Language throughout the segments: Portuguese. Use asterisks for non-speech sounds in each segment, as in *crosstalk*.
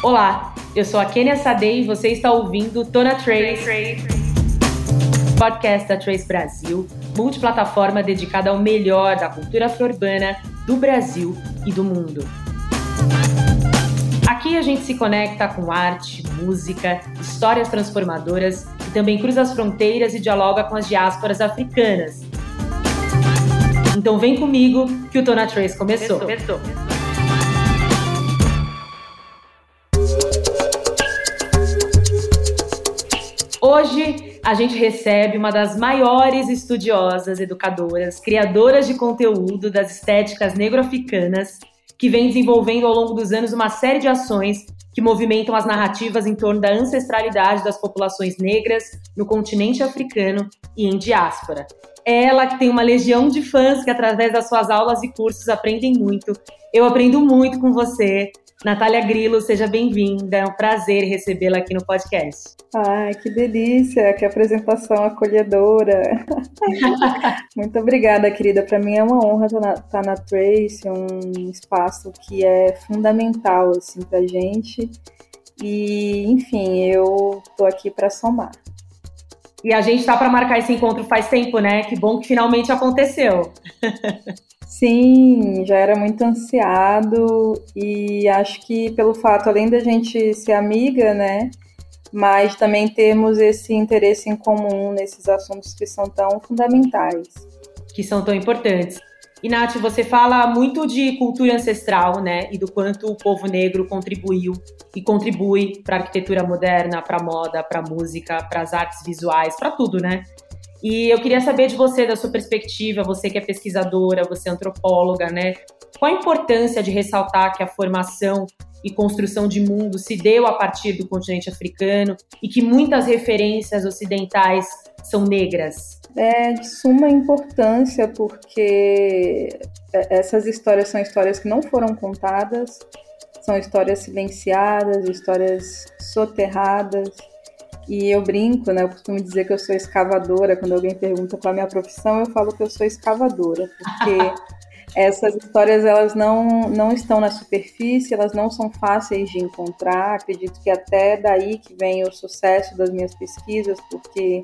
Olá, eu sou a Kenia Sadei e você está ouvindo Tona Trace, podcast da Trace Brasil, multiplataforma dedicada ao melhor da cultura afro-urbana do Brasil e do mundo. Aqui a gente se conecta com arte, música, histórias transformadoras e também cruza as fronteiras e dialoga com as diásporas africanas. Então vem comigo que o Tona Trace começou. começou. Hoje a gente recebe uma das maiores estudiosas, educadoras, criadoras de conteúdo das estéticas negro-africanas, que vem desenvolvendo ao longo dos anos uma série de ações que movimentam as narrativas em torno da ancestralidade das populações negras no continente africano e em diáspora. Ela que tem uma legião de fãs que, através das suas aulas e cursos, aprendem muito. Eu aprendo muito com você. Natália Grilo, seja bem-vinda. É um prazer recebê-la aqui no podcast. Ai, que delícia, que apresentação acolhedora. *laughs* Muito obrigada, querida. Para mim é uma honra estar na, estar na Trace, um espaço que é fundamental assim para gente. E, enfim, eu tô aqui para somar. E a gente tá para marcar esse encontro faz tempo, né? Que bom que finalmente aconteceu. *laughs* Sim, já era muito ansiado e acho que pelo fato, além da gente ser amiga, né, mas também temos esse interesse em comum nesses assuntos que são tão fundamentais. Que são tão importantes. E você fala muito de cultura ancestral, né, e do quanto o povo negro contribuiu e contribui para a arquitetura moderna, para a moda, para a música, para as artes visuais, para tudo, né? E eu queria saber de você, da sua perspectiva, você que é pesquisadora, você é antropóloga, né? Qual a importância de ressaltar que a formação e construção de mundo se deu a partir do continente africano e que muitas referências ocidentais são negras? É de suma importância porque essas histórias são histórias que não foram contadas, são histórias silenciadas, histórias soterradas e eu brinco, né? Eu costumo dizer que eu sou escavadora. Quando alguém pergunta qual é a minha profissão, eu falo que eu sou escavadora, porque *laughs* essas histórias elas não, não estão na superfície, elas não são fáceis de encontrar. Acredito que até daí que vem o sucesso das minhas pesquisas, porque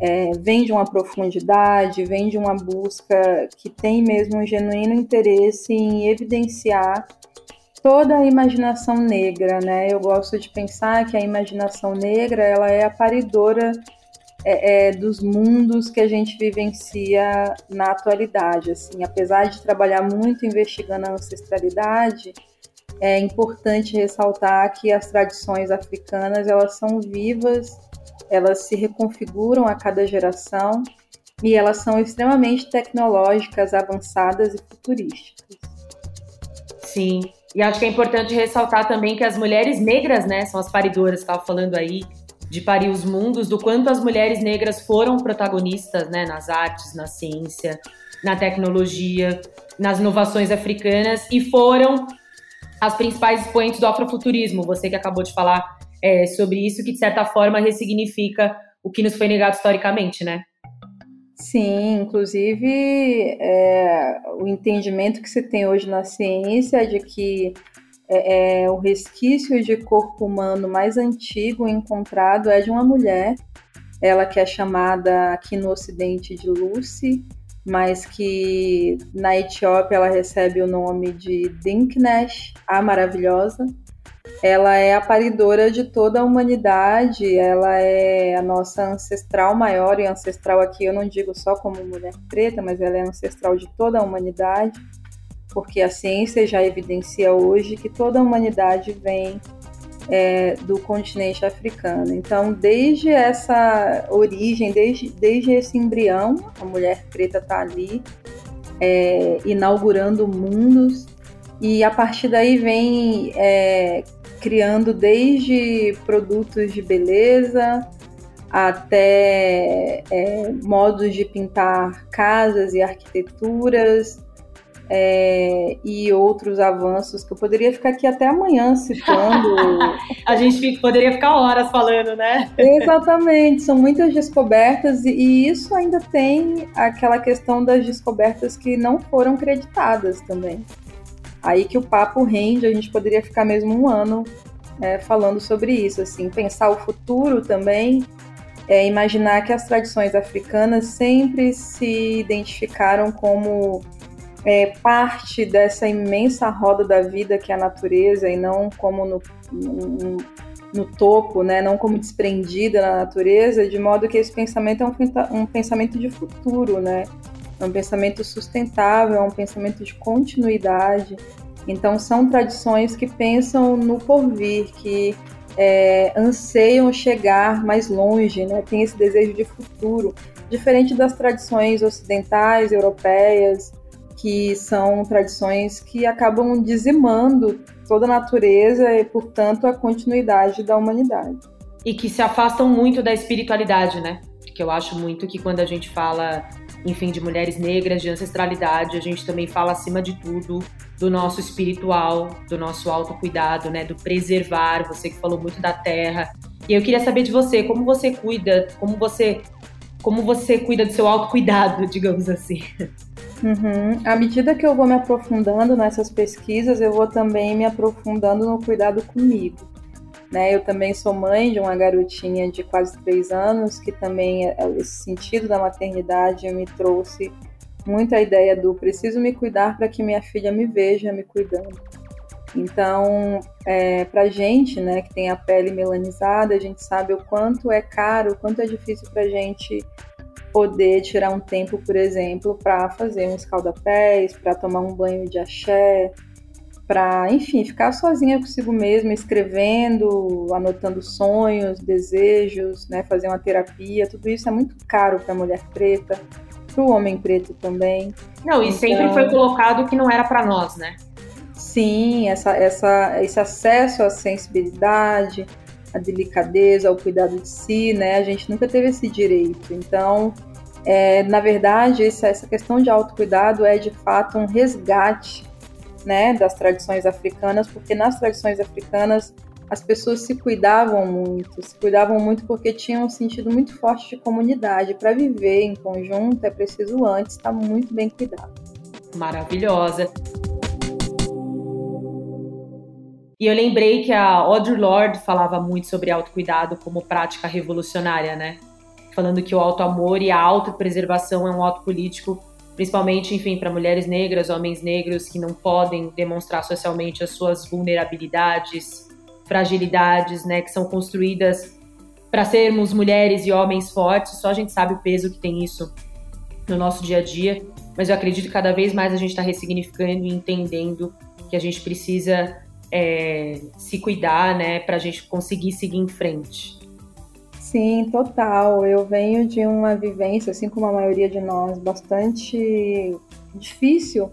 é, vem de uma profundidade, vem de uma busca que tem mesmo um genuíno interesse em evidenciar toda a imaginação negra, né? Eu gosto de pensar que a imaginação negra ela é a paridora é, é, dos mundos que a gente vivencia na atualidade. Assim, apesar de trabalhar muito investigando a ancestralidade, é importante ressaltar que as tradições africanas elas são vivas, elas se reconfiguram a cada geração e elas são extremamente tecnológicas, avançadas e futurísticas. Sim, e acho que é importante ressaltar também que as mulheres negras, né, são as paridoras, estava falando aí, de parir os mundos, do quanto as mulheres negras foram protagonistas, né, nas artes, na ciência, na tecnologia, nas inovações africanas e foram as principais expoentes do afrofuturismo. Você que acabou de falar é, sobre isso, que de certa forma ressignifica o que nos foi negado historicamente, né? Sim, inclusive é, o entendimento que se tem hoje na ciência é de que é, é, o resquício de corpo humano mais antigo encontrado é de uma mulher, ela que é chamada aqui no Ocidente de Lucy, mas que na Etiópia ela recebe o nome de Dinknesh, a Maravilhosa, ela é a paridora de toda a humanidade, ela é a nossa ancestral maior, e ancestral aqui. Eu não digo só como mulher preta, mas ela é ancestral de toda a humanidade, porque a ciência já evidencia hoje que toda a humanidade vem é, do continente africano. Então, desde essa origem, desde, desde esse embrião, a mulher preta está ali é, inaugurando mundos, e a partir daí vem é, criando desde produtos de beleza até é, modos de pintar casas e arquiteturas é, e outros avanços que eu poderia ficar aqui até amanhã citando. *laughs* a gente poderia ficar horas falando, né? Exatamente, são muitas descobertas e, e isso ainda tem aquela questão das descobertas que não foram creditadas também. Aí que o papo rende, a gente poderia ficar mesmo um ano é, falando sobre isso, assim, pensar o futuro também, é, imaginar que as tradições africanas sempre se identificaram como é, parte dessa imensa roda da vida que é a natureza e não como no, no, no topo, né, não como desprendida na natureza, de modo que esse pensamento é um, um pensamento de futuro, né, é um pensamento sustentável, é um pensamento de continuidade. Então, são tradições que pensam no porvir, que é, anseiam chegar mais longe, né? tem esse desejo de futuro, diferente das tradições ocidentais, europeias, que são tradições que acabam dizimando toda a natureza e, portanto, a continuidade da humanidade. E que se afastam muito da espiritualidade, né? Porque eu acho muito que quando a gente fala enfim, de mulheres negras, de ancestralidade, a gente também fala acima de tudo do nosso espiritual, do nosso autocuidado, né, do preservar, você que falou muito da terra. E eu queria saber de você, como você cuida, como você como você cuida do seu autocuidado, *laughs* digamos assim. Uhum. À medida que eu vou me aprofundando nessas pesquisas, eu vou também me aprofundando no cuidado comigo. Né? Eu também sou mãe de uma garotinha de quase três anos, que também é, é, esse sentido da maternidade me trouxe muito ideia do preciso me cuidar para que minha filha me veja me cuidando. Então, é, para gente, né, que tem a pele melanizada, a gente sabe o quanto é caro, o quanto é difícil para gente poder tirar um tempo, por exemplo, para fazer um escaldapés, para tomar um banho de axé, para, enfim, ficar sozinha consigo mesma, escrevendo, anotando sonhos, desejos, né, fazer uma terapia, tudo isso é muito caro para a mulher preta, para o homem preto também. Não, e então, sempre foi colocado que não era para nós, né? Sim, essa, essa, esse acesso à sensibilidade, à delicadeza, ao cuidado de si, né? A gente nunca teve esse direito. Então, é, na verdade, essa, essa questão de autocuidado é de fato um resgate né, das tradições africanas, porque nas tradições africanas as pessoas se cuidavam muito, se cuidavam muito porque tinham um sentido muito forte de comunidade. Para viver em conjunto é preciso antes estar muito bem cuidado. Maravilhosa. E eu lembrei que a Audre Lorde falava muito sobre autocuidado como prática revolucionária, né? Falando que o auto-amor e a autopreservação é um ato político principalmente, enfim, para mulheres negras, homens negros que não podem demonstrar socialmente as suas vulnerabilidades, fragilidades, né, que são construídas para sermos mulheres e homens fortes. Só a gente sabe o peso que tem isso no nosso dia a dia, mas eu acredito que cada vez mais a gente está ressignificando e entendendo que a gente precisa é, se cuidar, né, para a gente conseguir seguir em frente. Sim, total. Eu venho de uma vivência, assim como a maioria de nós, bastante difícil.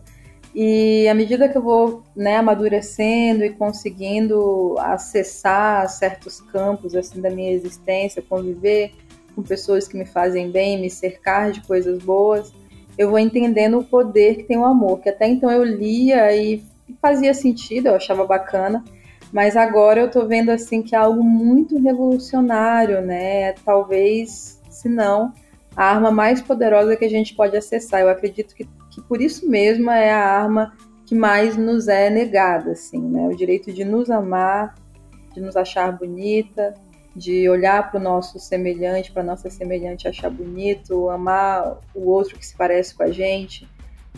E à medida que eu vou né, amadurecendo e conseguindo acessar certos campos assim da minha existência, conviver com pessoas que me fazem bem, me cercar de coisas boas, eu vou entendendo o poder que tem o amor. Que até então eu lia e fazia sentido, eu achava bacana, mas agora eu tô vendo assim que é algo muito revolucionário, né? Talvez, se não, a arma mais poderosa que a gente pode acessar. Eu acredito que, que por isso mesmo é a arma que mais nos é negada, assim, né? O direito de nos amar, de nos achar bonita, de olhar para o nosso semelhante, para nossa semelhante achar bonito, amar o outro que se parece com a gente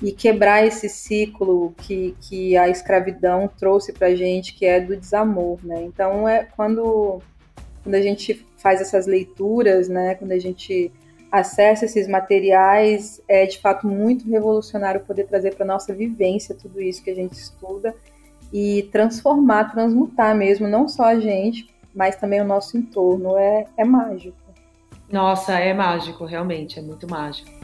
e quebrar esse ciclo que, que a escravidão trouxe para a gente, que é do desamor, né? Então é quando quando a gente faz essas leituras, né? Quando a gente acessa esses materiais, é de fato muito revolucionário poder trazer para nossa vivência tudo isso que a gente estuda e transformar, transmutar mesmo, não só a gente, mas também o nosso entorno. É, é mágico. Nossa, é mágico, realmente, é muito mágico.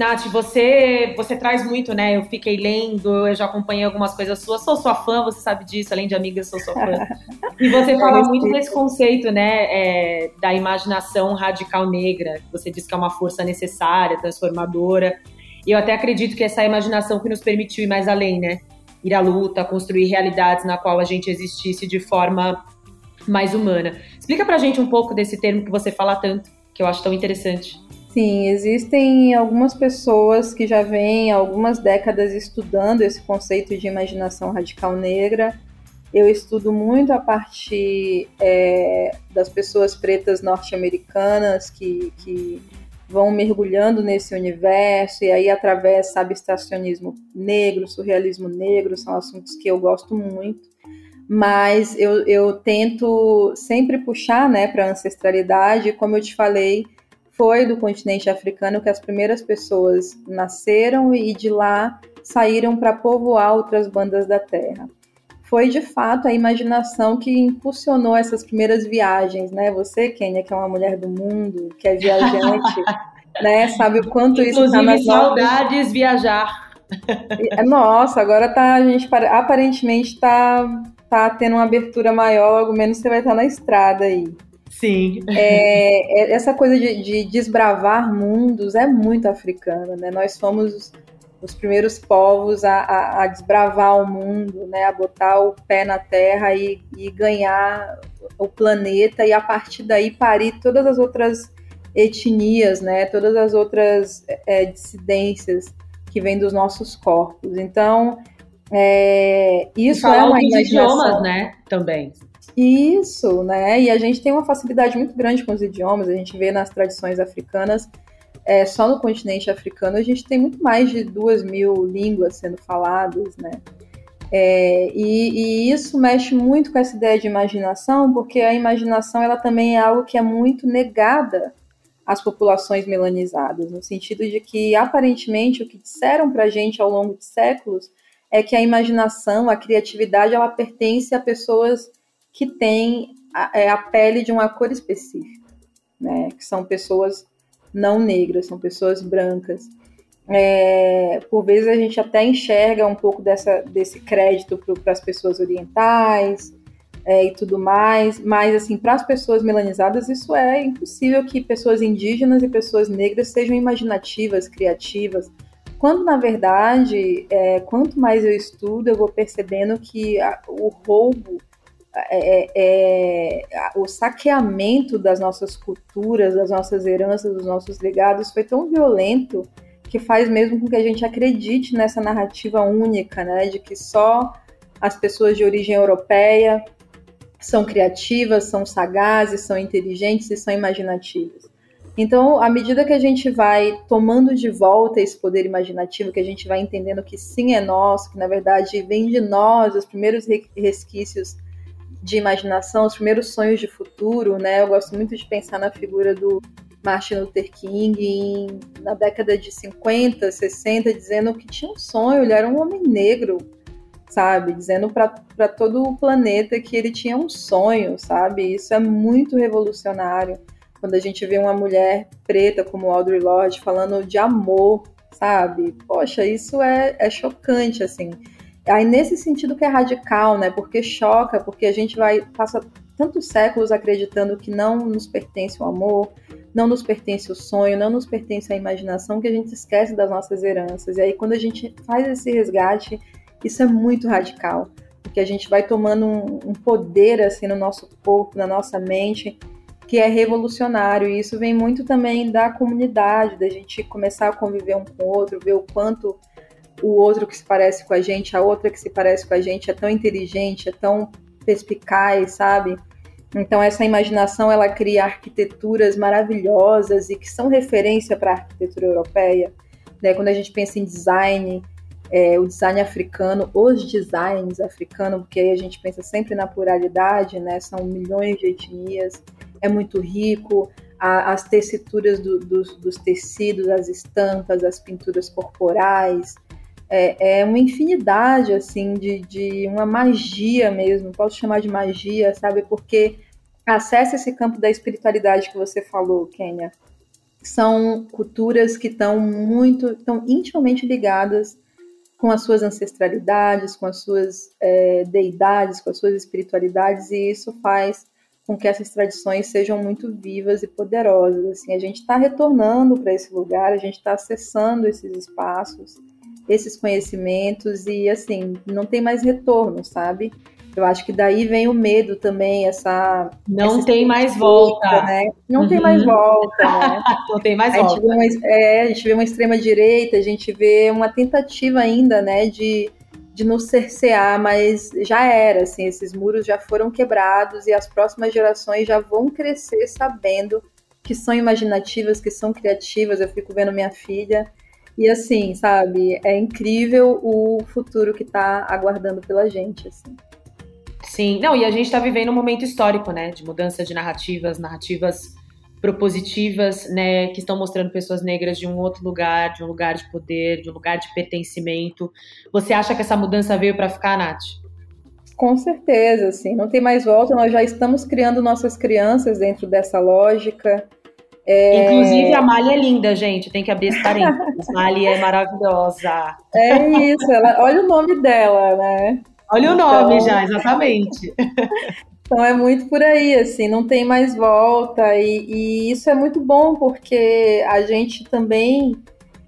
Nath, você, você traz muito, né? Eu fiquei lendo, eu já acompanhei algumas coisas suas, sou sua fã, você sabe disso, além de amiga, sou sua fã. E você *laughs* fala muito desse conceito, né, é, da imaginação radical negra. Você diz que é uma força necessária, transformadora. E eu até acredito que essa imaginação que nos permitiu ir mais além, né? Ir à luta, construir realidades na qual a gente existisse de forma mais humana. Explica pra gente um pouco desse termo que você fala tanto, que eu acho tão interessante. Sim, existem algumas pessoas que já vêm algumas décadas estudando esse conceito de imaginação radical negra. Eu estudo muito a parte é, das pessoas pretas norte-americanas que, que vão mergulhando nesse universo, e aí através, sabe, estacionismo negro, surrealismo negro, são assuntos que eu gosto muito mas eu, eu tento sempre puxar né, para a ancestralidade, como eu te falei, foi do continente africano que as primeiras pessoas nasceram e de lá saíram para povoar outras bandas da terra. Foi de fato a imaginação que impulsionou essas primeiras viagens, né? Você, Kênia, que é uma mulher do mundo, que é viajante, *laughs* né? Sabe o quanto Inclusive, isso está nas saudades viajar. É, nossa, agora tá a gente aparentemente está tá tendo uma abertura maior, logo menos você vai estar na estrada aí. Sim. É, é, essa coisa de, de, desbravar mundos é muito africana, né? Nós fomos os primeiros povos a, a, a, desbravar o mundo, né? A botar o pé na terra e, e ganhar o planeta e a partir daí parir todas as outras etnias, né? Todas as outras é, dissidências que vêm dos nossos corpos. Então, é, isso é uma imaginação. idiomas, né? Também. Isso, né? E a gente tem uma facilidade muito grande com os idiomas, a gente vê nas tradições africanas, é, só no continente africano a gente tem muito mais de duas mil línguas sendo faladas, né? É, e, e, isso mexe muito com essa ideia de imaginação, porque a imaginação ela também é algo que é muito negada às populações melanizadas, no sentido de que aparentemente o que disseram para a gente ao longo de séculos é que a imaginação, a criatividade, ela pertence a pessoas que têm a, é, a pele de uma cor específica, né? Que são pessoas não negras, são pessoas brancas. É, por vezes a gente até enxerga um pouco dessa, desse crédito para as pessoas orientais é, e tudo mais, mas assim para as pessoas melanizadas isso é impossível que pessoas indígenas e pessoas negras sejam imaginativas, criativas, quando na verdade, é, quanto mais eu estudo, eu vou percebendo que a, o roubo é, é, é, o saqueamento das nossas culturas, das nossas heranças, dos nossos legados foi tão violento que faz mesmo com que a gente acredite nessa narrativa única, né, de que só as pessoas de origem europeia são criativas, são sagazes, são inteligentes e são imaginativas. Então, à medida que a gente vai tomando de volta esse poder imaginativo, que a gente vai entendendo que sim é nosso, que na verdade vem de nós, os primeiros resquícios de imaginação, os primeiros sonhos de futuro, né? Eu gosto muito de pensar na figura do Martin Luther King em, na década de 50, 60, dizendo que tinha um sonho, ele era um homem negro, sabe? Dizendo para todo o planeta que ele tinha um sonho, sabe? Isso é muito revolucionário. Quando a gente vê uma mulher preta como Audre Lorde falando de amor, sabe? Poxa, isso é, é chocante, assim. Aí nesse sentido que é radical, né? Porque choca, porque a gente vai passa tantos séculos acreditando que não nos pertence o amor, não nos pertence o sonho, não nos pertence a imaginação, que a gente esquece das nossas heranças. E aí quando a gente faz esse resgate, isso é muito radical, porque a gente vai tomando um, um poder assim no nosso corpo, na nossa mente, que é revolucionário. E isso vem muito também da comunidade, da gente começar a conviver um com o outro, ver o quanto o outro que se parece com a gente, a outra que se parece com a gente é tão inteligente, é tão perspicaz, sabe? Então essa imaginação ela cria arquiteturas maravilhosas e que são referência para a arquitetura europeia. Né? Quando a gente pensa em design, é, o design africano, os designs africanos, porque aí a gente pensa sempre na pluralidade, né? São milhões de etnias, é muito rico. A, as tessituras do, dos, dos tecidos, as estampas, as pinturas corporais, é, é uma infinidade, assim, de, de uma magia mesmo, posso chamar de magia, sabe? Porque acessa esse campo da espiritualidade que você falou, Kênia. São culturas que estão muito, estão intimamente ligadas com as suas ancestralidades, com as suas é, deidades, com as suas espiritualidades, e isso faz com que essas tradições sejam muito vivas e poderosas. Assim, a gente está retornando para esse lugar, a gente está acessando esses espaços esses conhecimentos e assim, não tem mais retorno, sabe? Eu acho que daí vem o medo também, essa. Não essa tem mais volta. Né? Não uhum. tem mais volta, né? Não tem mais *laughs* a volta. Uma, é, a gente vê uma extrema-direita, a gente vê uma tentativa ainda, né, de, de nos cercear, mas já era, assim, esses muros já foram quebrados e as próximas gerações já vão crescer sabendo que são imaginativas, que são criativas. Eu fico vendo minha filha. E assim, sabe, é incrível o futuro que está aguardando pela gente, assim. Sim, não, e a gente está vivendo um momento histórico, né, de mudança de narrativas, narrativas propositivas, né, que estão mostrando pessoas negras de um outro lugar, de um lugar de poder, de um lugar de pertencimento. Você acha que essa mudança veio para ficar, Nath? Com certeza, assim, não tem mais volta, nós já estamos criando nossas crianças dentro dessa lógica. É... Inclusive, a Mali é linda, gente. Tem que abrir esse parênteses. Mali é maravilhosa. É isso. Ela, olha o nome dela, né? Olha o nome então... já, exatamente. Então é muito por aí, assim, não tem mais volta. E, e isso é muito bom, porque a gente também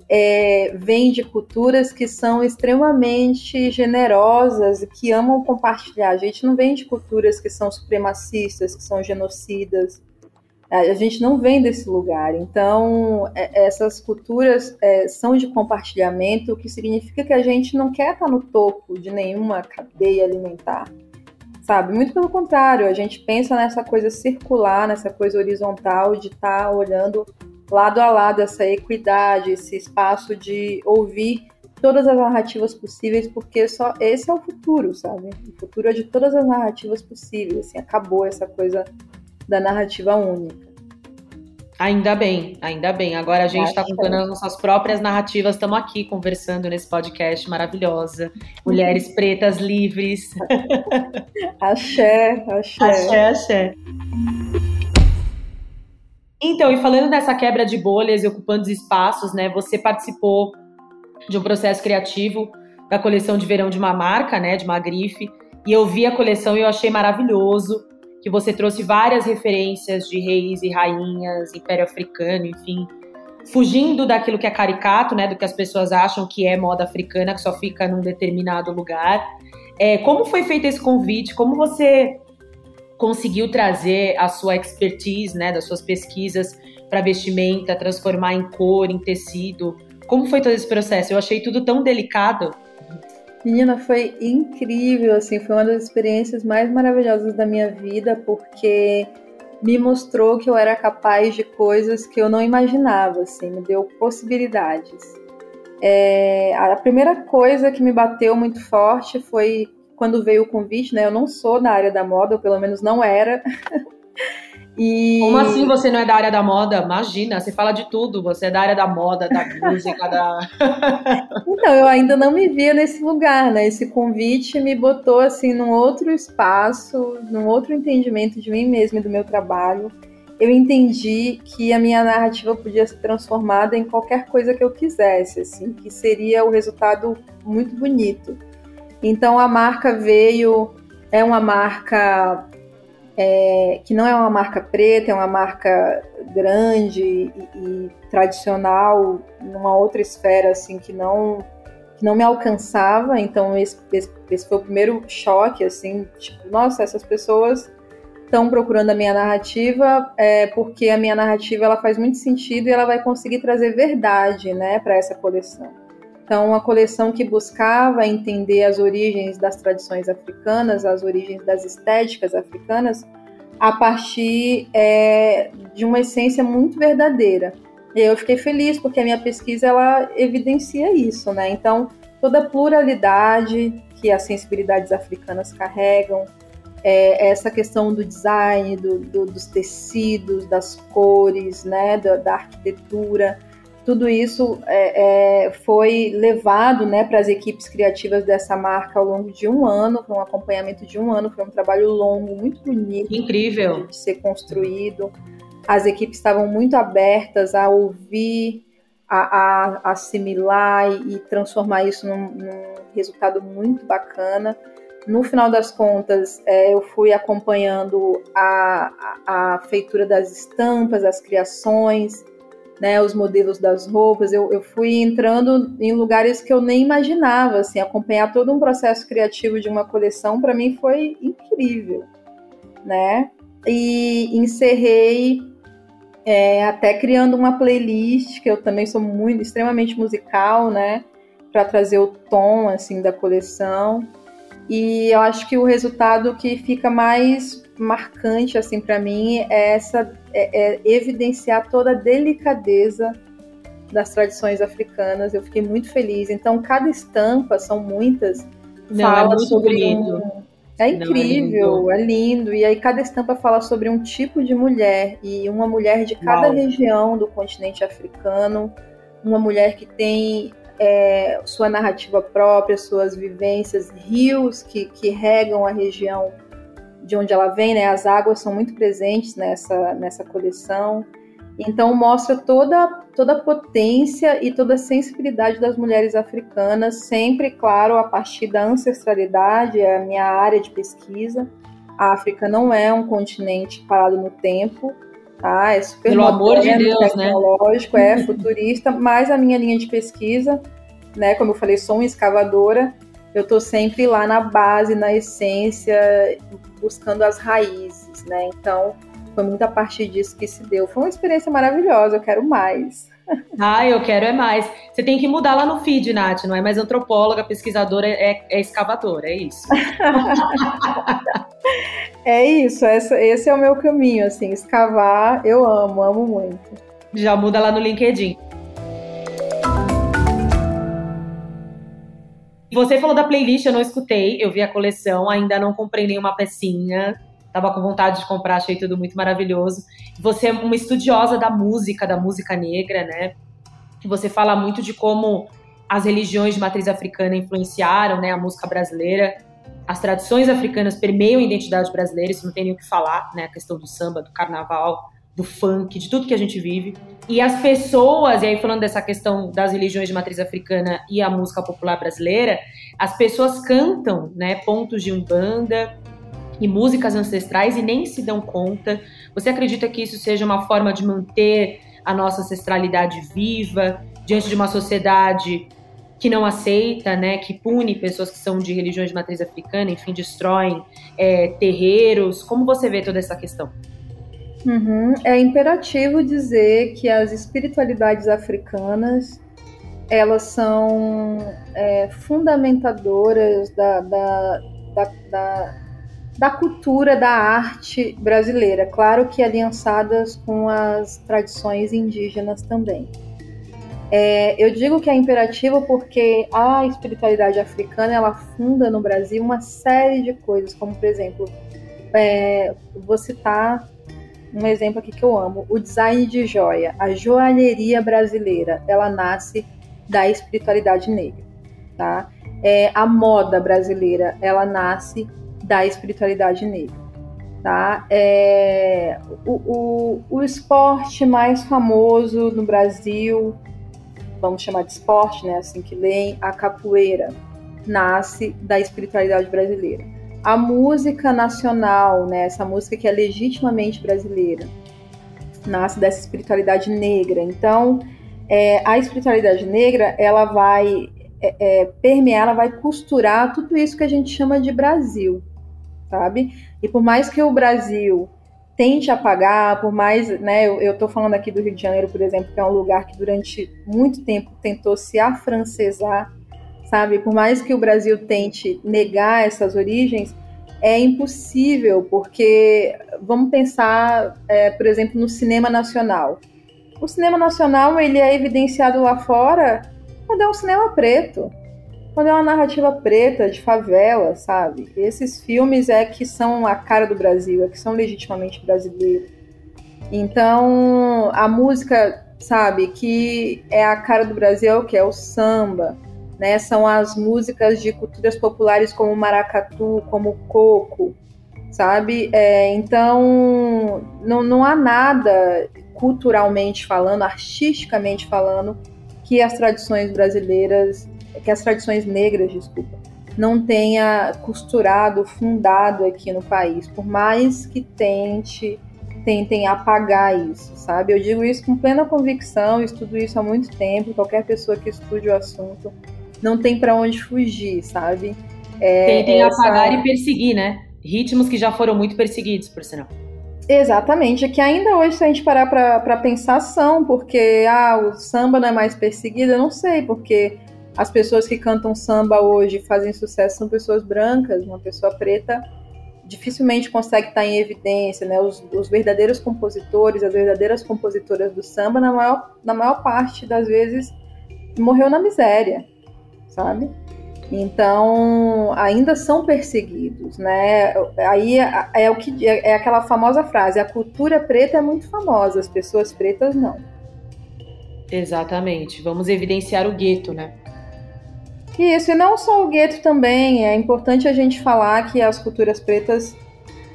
é, vem de culturas que são extremamente generosas e que amam compartilhar. A gente não vem de culturas que são supremacistas, que são genocidas. A gente não vem desse lugar. Então, é, essas culturas é, são de compartilhamento, o que significa que a gente não quer estar no topo de nenhuma cadeia alimentar. Sabe? Muito pelo contrário, a gente pensa nessa coisa circular, nessa coisa horizontal de estar olhando lado a lado essa equidade, esse espaço de ouvir todas as narrativas possíveis, porque só esse é o futuro, sabe? O futuro é de todas as narrativas possíveis, assim, acabou essa coisa da narrativa única. Ainda bem, ainda bem. Agora a gente está contando as nossas próprias narrativas. Estamos aqui conversando nesse podcast maravilhosa. Mulheres pretas livres. *laughs* Axé, axé. Axé, axé. Então, e falando dessa quebra de bolhas e ocupando os espaços, né? Você participou de um processo criativo da coleção de verão de uma marca, né? De uma grife. E eu vi a coleção e eu achei maravilhoso que você trouxe várias referências de reis e rainhas, Império Africano, enfim, fugindo daquilo que é caricato, né, do que as pessoas acham que é moda africana, que só fica num determinado lugar. É, como foi feito esse convite? Como você conseguiu trazer a sua expertise, né, das suas pesquisas para vestimenta, transformar em cor, em tecido? Como foi todo esse processo? Eu achei tudo tão delicado. Menina, foi incrível, assim, foi uma das experiências mais maravilhosas da minha vida, porque me mostrou que eu era capaz de coisas que eu não imaginava, assim, me deu possibilidades. É, a primeira coisa que me bateu muito forte foi quando veio o convite, né? Eu não sou da área da moda, ou pelo menos não era. *laughs* E... Como assim você não é da área da moda? Imagina, você fala de tudo, você é da área da moda, da *laughs* música, da. *laughs* então, eu ainda não me via nesse lugar, né? Esse convite me botou assim num outro espaço, num outro entendimento de mim mesma e do meu trabalho. Eu entendi que a minha narrativa podia ser transformada em qualquer coisa que eu quisesse, assim, que seria o resultado muito bonito. Então a marca veio, é uma marca é, que não é uma marca preta, é uma marca grande e, e, tradicional, numa outra esfera assim que não que não me alcançava. Então esse, esse, foi o primeiro choque, assim, tipo, nossa, essas pessoas estão procurando a minha narrativa é, porque a minha narrativa ela faz muito sentido e ela vai conseguir trazer verdade, né, para essa coleção. Então, uma coleção que buscava entender as origens das tradições africanas, as origens das estéticas africanas, a partir é, de uma essência muito verdadeira. E eu fiquei feliz porque a minha pesquisa ela evidencia isso, né? Então, toda a pluralidade que as sensibilidades africanas carregam, é, essa questão do design, do, do, dos tecidos, das cores, né, da, da arquitetura, tudo isso é, é, foi levado né, para as equipes criativas dessa marca ao longo de um ano, foi um acompanhamento de um ano, foi um trabalho longo, muito bonito. Incrível. De ser construído. As equipes estavam muito abertas a ouvir, a, a assimilar e, e transformar isso num, num, resultado muito bacana. No final das contas, é, eu fui acompanhando a, a, a feitura das estampas, as criações, né, os modelos das roupas, eu, eu fui entrando em lugares que eu nem imaginava, assim, acompanhar todo um processo criativo de uma coleção para mim foi incrível, né? E encerrei é, até criando uma playlist que eu também sou muito extremamente musical, né, para trazer o tom assim da coleção. E eu acho que o resultado que fica mais marcante assim para mim é essa é, é evidenciar toda a delicadeza das tradições africanas. Eu fiquei muito feliz. Então cada estampa são muitas Não, é fala é sobre lindo. Um, é incrível, Não, é, lindo. é, lindo. E aí cada estampa fala sobre um tipo de mulher e uma mulher de cada Uau. região do continente africano, uma mulher que tem é, sua narrativa própria, suas vivências, rios que, que regam a região de onde ela vem, né? As águas são muito presentes nessa, nessa coleção. Então mostra toda, toda a potência e toda a sensibilidade das mulheres africanas, sempre, claro, a partir da ancestralidade, é a minha área de pesquisa. A África não é um continente parado no tempo, tá? É super Pelo moderno, amor de Deus, né? tecnológico, né? é futurista, mas a minha linha de pesquisa, né, como eu falei, sou uma escavadora, eu estou sempre lá na base, na essência, buscando as raízes, né? Então, foi muito a partir disso que se deu. Foi uma experiência maravilhosa, eu quero mais. Ah, eu quero é mais. Você tem que mudar lá no feed, Nath, não é mais antropóloga, pesquisadora, é, é escavadora, é isso. *laughs* é isso, essa, esse é o meu caminho, assim, escavar, eu amo, amo muito. Já muda lá no LinkedIn. Você falou da playlist, eu não escutei, eu vi a coleção, ainda não comprei nenhuma pecinha. Tava com vontade de comprar, achei tudo muito maravilhoso. Você é uma estudiosa da música, da música negra, né? Você fala muito de como as religiões de matriz africana influenciaram, né, a música brasileira. As tradições africanas permeiam a identidade brasileira, isso não tem nem o que falar, né? A questão do samba, do carnaval, do funk, de tudo que a gente vive. E as pessoas, e aí falando dessa questão das religiões de matriz africana e a música popular brasileira, as pessoas cantam, né, pontos de umbanda e músicas ancestrais e nem se dão conta. Você acredita que isso seja uma forma de manter a nossa ancestralidade viva diante de uma sociedade que não aceita, né, que pune pessoas que são de religiões de matriz africana, enfim, destroem é, terreiros? Como você vê toda essa questão? Uhum. É imperativo dizer que as espiritualidades africanas elas são é, fundamentadoras da, da, da, da, da cultura, da arte brasileira, claro que aliançadas com as tradições indígenas também. É, eu digo que é imperativo porque a espiritualidade africana ela funda no Brasil uma série de coisas, como por exemplo, é, vou citar um exemplo aqui que eu amo, o design de joia, a joalheria brasileira, ela nasce da espiritualidade negra, tá? É, a moda brasileira, ela nasce da espiritualidade negra, tá? É, o, o, o esporte mais famoso no Brasil, vamos chamar de esporte, né? Assim que leem, a capoeira, nasce da espiritualidade brasileira a música nacional, né, essa música que é legitimamente brasileira, nasce dessa espiritualidade negra. Então, é, a espiritualidade negra, ela vai é, é, permear, ela vai costurar tudo isso que a gente chama de Brasil, sabe? E por mais que o Brasil tente apagar, por mais, né, eu, tô falando aqui do Rio de Janeiro, por exemplo, que é um lugar que durante muito tempo tentou se afrancesar, sabe? Por mais que o Brasil tente negar essas origens, é impossível, porque vamos pensar, é, por exemplo, no cinema nacional. O cinema nacional ele é evidenciado lá fora quando é um cinema preto, quando é uma narrativa preta de favela, sabe? Esses filmes é que são a cara do Brasil, é que são legitimamente brasileiros. Então, a música, sabe, que é a cara do Brasil, que é o samba, né? São as músicas de culturas populares como maracatu, como coco, sabe? É, então, não, não há nada culturalmente falando, artisticamente falando, que as tradições brasileiras, que as tradições negras, desculpa, não tenha costurado, fundado aqui no país, por mais que tente tentem apagar isso, sabe? Eu digo isso com plena convicção, estudo isso há muito tempo. Qualquer pessoa que estude o assunto não tem para onde fugir, sabe? É, tentem essa... apagar e perseguir, né? Ritmos que já foram muito perseguidos, por sinal. Exatamente, que ainda hoje, se a gente parar para pensar, são, porque ah, o samba não é mais perseguido, eu não sei, porque as pessoas que cantam samba hoje fazem sucesso são pessoas brancas, uma pessoa preta dificilmente consegue estar em evidência, né? Os, os, verdadeiros compositores, as verdadeiras compositoras do samba, na maior, na maior parte das vezes, morreu na miséria, sabe? Então, ainda são perseguidos, né? Aí é, é o que é, é aquela famosa frase: a cultura preta é muito famosa, as pessoas pretas não. Exatamente. Vamos evidenciar o gueto, né? Isso, e não só o gueto também. É importante a gente falar que as culturas pretas,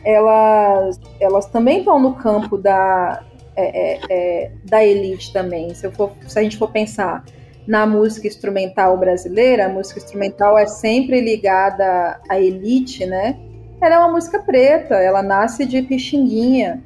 elas, elas também estão no campo da, é, é, é, da elite também. Se, for, se a gente for pensar na música instrumental brasileira, a música instrumental é sempre ligada à elite, né? Ela é uma música preta, ela nasce de Pixinguinha,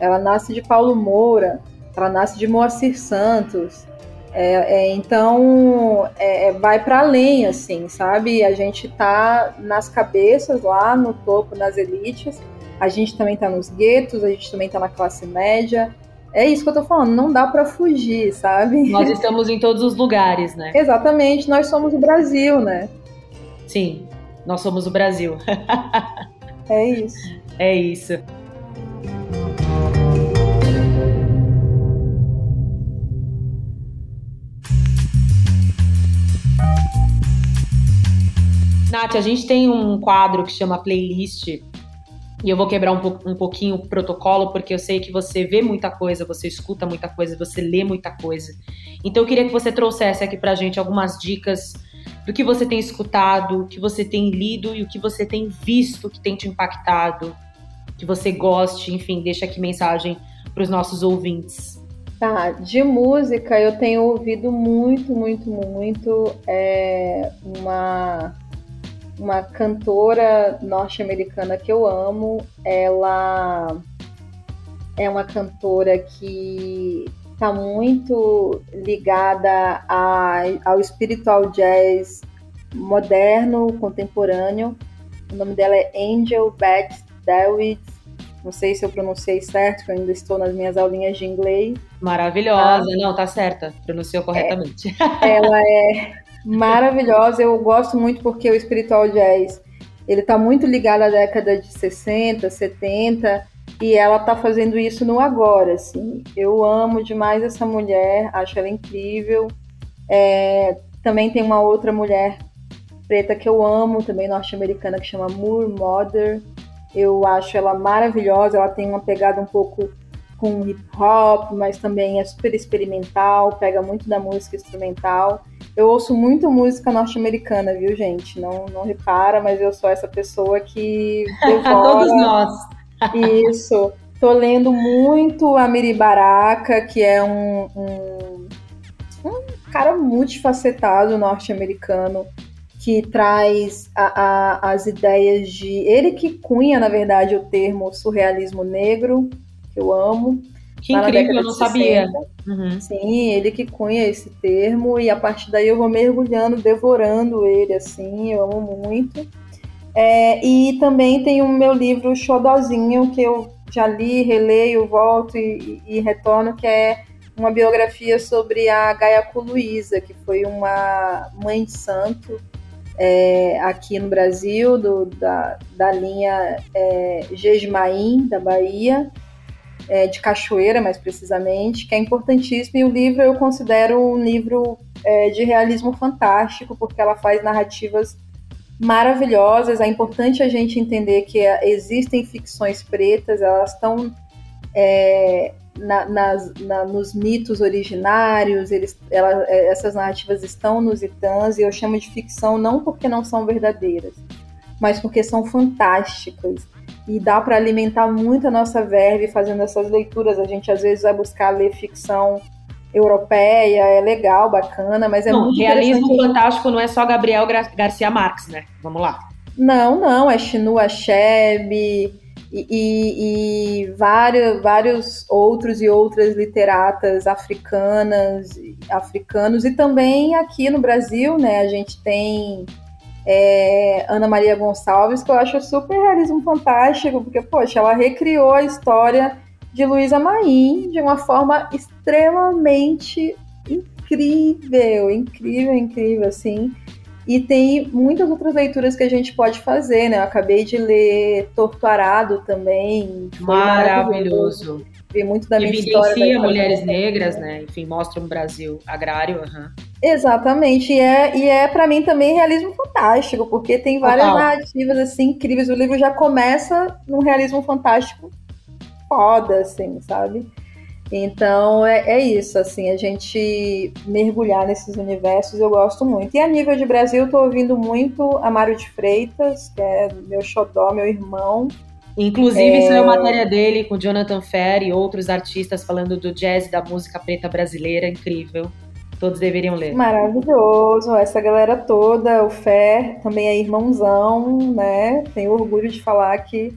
ela nasce de Paulo Moura, ela nasce de Moacir Santos, é, é, então, é, é vai para além, assim, sabe? A gente tá nas cabeças lá no topo, nas elites, a gente também tá nos guetos, a gente também tá na classe média. É isso que eu tô falando, não dá para fugir, sabe? Nós *laughs* estamos em todos os lugares, né? Exatamente, nós somos o Brasil, né? Sim, nós somos o Brasil. é *laughs* isso. É isso. Nath, a gente tem um quadro que chama playlist e eu vou quebrar um, po um pouquinho o protocolo, porque eu sei que você vê muita coisa, você escuta muita coisa, você lê muita coisa. Então eu queria que você trouxesse aqui pra gente algumas dicas do que você tem escutado, que você tem lido e o que você tem visto que tem te impactado, que você goste, enfim, deixa aqui mensagem para os nossos ouvintes. Tá, de música eu tenho ouvido muito, muito, muito é, uma uma cantora norte-americana que eu amo. Ela é uma cantora que está muito ligada a, ao spiritual jazz moderno, contemporâneo. O nome dela é Angel Beth David. Não sei se eu pronunciei certo, que eu ainda estou nas minhas aulinhas de inglês. Maravilhosa, ah, não, tá certa, pronunciou corretamente. É, ela é maravilhosa. Eu gosto muito porque o Spiritual Jazz ele está muito ligado à década de 60, 70 e ela está fazendo isso no agora. Assim. Eu amo demais essa mulher, acho ela incrível. É, também tem uma outra mulher preta que eu amo, também norte-americana, que chama Moore Mother. Eu acho ela maravilhosa, ela tem uma pegada um pouco com hip hop, mas também é super experimental, pega muito da música instrumental. Eu ouço muito música norte-americana, viu, gente? Não, não repara, mas eu sou essa pessoa que *laughs* devora. Todos nós. Isso. Tô lendo muito a Miri Baraka, que é um, um, um cara multifacetado norte-americano que traz a, a, as ideias de. Ele que cunha, na verdade, o termo surrealismo negro, que eu amo. Que incrível, eu não sabia. Uhum. Sim, ele que cunha esse termo, e a partir daí eu vou mergulhando, devorando ele, assim, eu amo muito. É, e também tem o meu livro Xodozinho, que eu já li, releio, volto e, e, retorno, que é uma biografia sobre a Gaia Luísa, que foi uma mãe de santo é, aqui no Brasil, do, da, da linha é, Gesmaim, da Bahia, é, de Cachoeira, mais precisamente, que é importantíssimo. E o livro eu considero um livro é, de realismo fantástico, porque ela faz narrativas maravilhosas. É importante a gente entender que é, existem ficções pretas, elas estão é, na, na, nos mitos originários, eles, ela, é, essas narrativas estão nos itãs, e eu chamo de ficção não porque não são verdadeiras, mas porque são fantásticas e dá para alimentar muito a nossa verve fazendo essas leituras. A gente às vezes vai buscar ler ficção europeia, é legal, bacana, mas é não, muito realismo fantástico não é só Gabriel Garcia Marques, né? Vamos lá. Não, não, é Chinua Achebe, e, e, e vários, vários outros e outras literatas africanas, africanos, e também aqui no Brasil, né, a gente tem é, Ana Maria Gonçalves, que eu acho super realismo fantástico, porque, poxa, ela recriou a história de Luísa Maim de uma forma extremamente incrível, incrível, incrível, assim. E tem muitas outras leituras que a gente pode fazer, né? Eu acabei de ler Torturado também. Maravilhoso. maravilhoso. Vi muito da minha Evidencia história. Evidencia mulheres negras, né? Enfim, mostra um Brasil agrário. Uhum. Exatamente. E é, e é para mim também realismo fantástico, porque tem várias Total. narrativas assim incríveis. O livro já começa num realismo fantástico foda, assim, sabe? Então é, é, isso, assim, a gente mergulhar nesses universos eu gosto muito. E a nível de Brasil, eu tô ouvindo muito Amário de Freitas, que é meu xodó, meu irmão. Inclusive, é... saiu matéria dele com Jonathan Ferry e outros artistas falando do jazz da música preta brasileira, incrível. Todos deveriam ler. Maravilhoso, essa galera toda, o Fer também é irmãozão, né? Tenho orgulho de falar que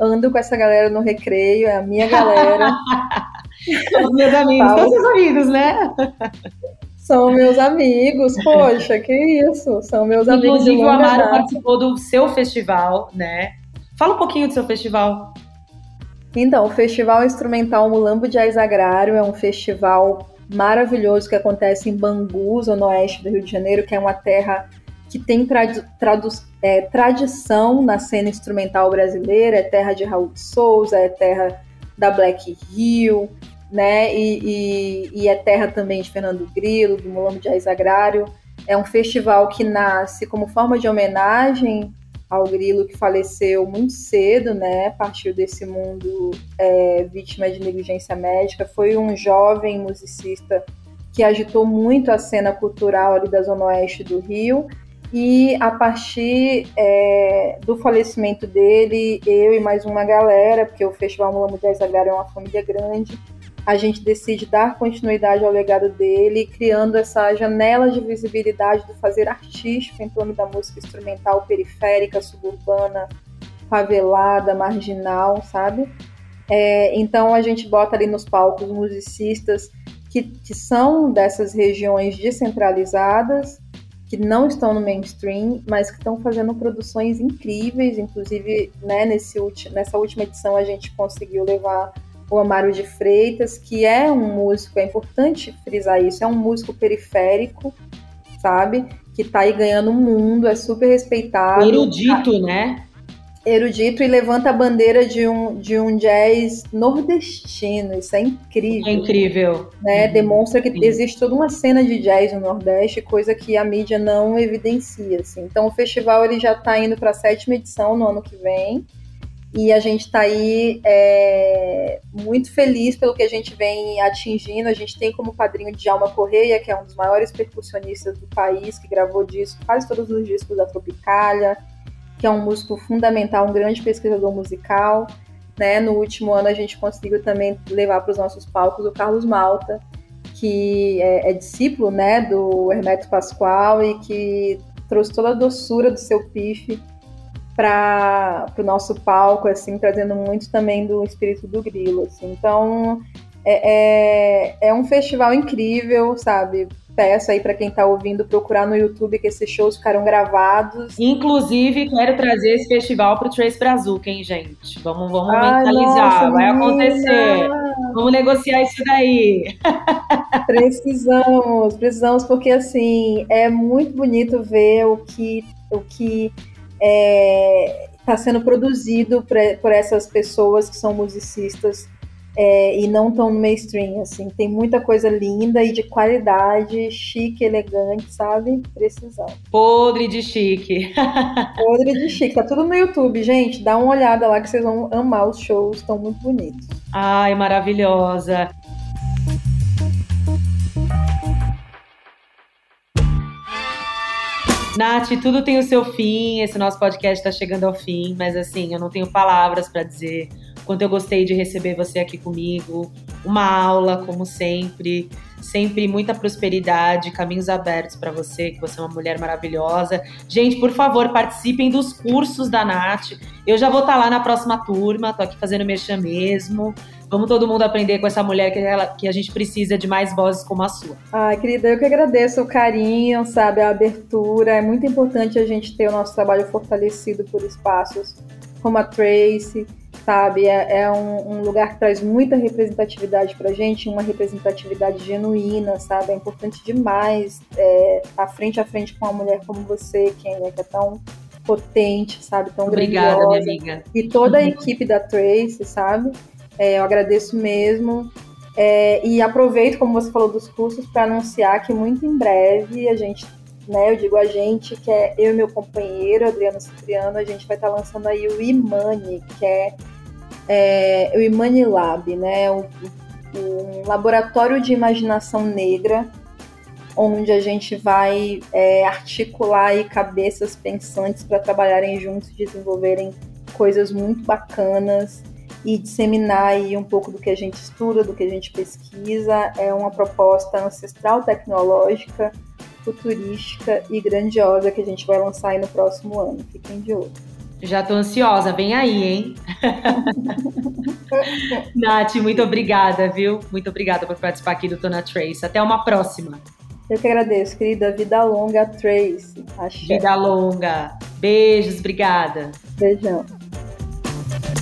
ando com essa galera no recreio, é a minha galera. *laughs* Os meus amigos, Paulo. todos os amigos, né? São meus amigos, poxa, que isso, são meus Inclusive, amigos. Inclusive, o Amaro participou do seu festival, né? Fala um pouquinho do seu festival. Então, o Festival Instrumental Mulambo Jazz Agrário é um festival maravilhoso que acontece em Bangu, zona oeste do Rio de Janeiro, que é uma terra que tem é, tradição na cena instrumental brasileira, é terra de Raul de Souza, é terra da Black Hill, né? E, e, e é terra também de Fernando Grilo, do Mulambo Jazz Agrário. É um festival que nasce como forma de homenagem ao Grilo que faleceu muito cedo, né? Partiu desse mundo é, vítima de negligência médica. Foi um jovem musicista que agitou muito a cena cultural ali da zona oeste do Rio e a partir é, do falecimento dele, eu e mais uma galera, porque o Festival Mula Mulheres Agrária é uma família grande, a gente decide dar continuidade ao legado dele, criando essa janela de visibilidade do fazer artístico em torno da música instrumental periférica, suburbana, favelada, marginal, sabe? É, então a gente bota ali nos palcos musicistas que, que são dessas regiões descentralizadas que não estão no mainstream, mas que estão fazendo produções incríveis. Inclusive, né, nesse nessa última edição a gente conseguiu levar o Amaro de Freitas, que é um músico, é importante frisar isso, é um músico periférico, sabe? Que tá aí ganhando o mundo, é super respeitado. Erudito, né? erudito e levanta a bandeira de um, de um jazz nordestino. Isso é incrível. É incrível. Né? Uhum. Demonstra que Sim. existe toda uma cena de jazz no Nordeste, coisa que a mídia não evidencia. Assim. Então o festival ele já está indo para a sétima edição no ano que vem. E a gente está aí é, muito feliz pelo que a gente vem atingindo. A gente tem como padrinho Djalma Correia, que é um dos maiores percussionistas do país, que gravou disco, quase todos os discos da Tropicália que é um músico fundamental, um grande pesquisador musical. Né? No último ano a gente conseguiu também levar para os nossos palcos o Carlos Malta, que é, é discípulo né, do Hermeto Pascoal e que trouxe toda a doçura do seu pife para o nosso palco, assim, trazendo muito também do espírito do grilo. Assim. Então, é, é, é um festival incrível, sabe? peço aí para quem está ouvindo procurar no YouTube que esses shows ficaram gravados. Inclusive, quero trazer esse festival para o Trace Brazuca, hein, gente? Vamos, vamos Ai, mentalizar, nossa, vai acontecer. Vamos negociar isso daí. *laughs* Precisamos, precisamos, porque assim, é muito bonito ver o que, o que está é, tá sendo produzido por essas pessoas que são musicistas é, e não tão no mainstream, assim. Tem muita coisa linda e de qualidade, chique, elegante, sabe? Precisão. Podre de chique. *laughs* Podre de chique. Tá tudo no YouTube, gente. Dá uma olhada lá que vocês vão amar os shows, estão muito bonitos. Ai, maravilhosa. Nath, tudo tem o seu fim, esse nosso podcast está chegando ao fim, mas assim, eu não tenho palavras para dizer quanto eu gostei de receber você aqui comigo. Uma aula, como sempre. Sempre muita prosperidade, caminhos abertos para você, que você é uma mulher maravilhosa. Gente, por favor, participem dos cursos da Nath. Eu já vou estar tá lá na próxima turma, tô aqui fazendo mexer mesmo. Vamos todo mundo aprender com essa mulher que, ela, que a gente precisa de mais vozes como a sua. Ai, querida, eu que agradeço o carinho, sabe, a abertura. É muito importante a gente ter o nosso trabalho fortalecido por espaços como a Tracy, sabe? É, é um, um, lugar que traz muita representatividade pra gente, uma representatividade genuína, sabe? É importante demais é, estar frente a frente com uma mulher como você, Kenya, que é tão potente, sabe? Tão Obrigada, grandiosa. minha amiga. E toda a equipe da Tracy, sabe? É, eu agradeço mesmo. É, e aproveito, como você falou dos cursos, para anunciar que muito em breve a gente, né, eu digo a gente, que é eu e meu companheiro, Adriano Cipriano, a gente vai estar tá lançando aí o Imani, que é, é o Imani Lab, né, um, um, laboratório de imaginação negra, onde a gente vai é, articular aí cabeças pensantes para trabalharem juntos e desenvolverem coisas muito bacanas e disseminar aí um pouco do que a gente estuda, do que a gente pesquisa. É uma proposta ancestral tecnológica, futurística e grandiosa que a gente vai lançar aí no próximo ano. Fiquem de olho. Já tô ansiosa, vem aí, hein? *laughs* Nath, muito obrigada, viu? Muito obrigada por participar aqui do Tona Trace. Até uma próxima. Eu que agradeço, querida. Vida longa, Trace. Axé. Vida longa. Beijos, obrigada. Beijão.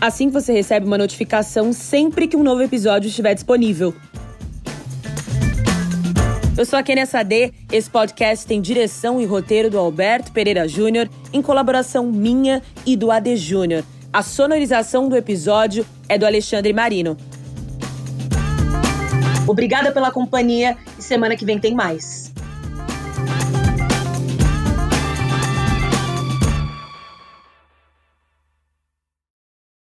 Assim você recebe uma notificação sempre que um novo episódio estiver disponível. Eu sou a Kenia Sade. Esse podcast tem direção e roteiro do Alberto Pereira Júnior, em colaboração minha e do AD Júnior. A sonorização do episódio é do Alexandre Marino. Obrigada pela companhia e semana que vem tem mais.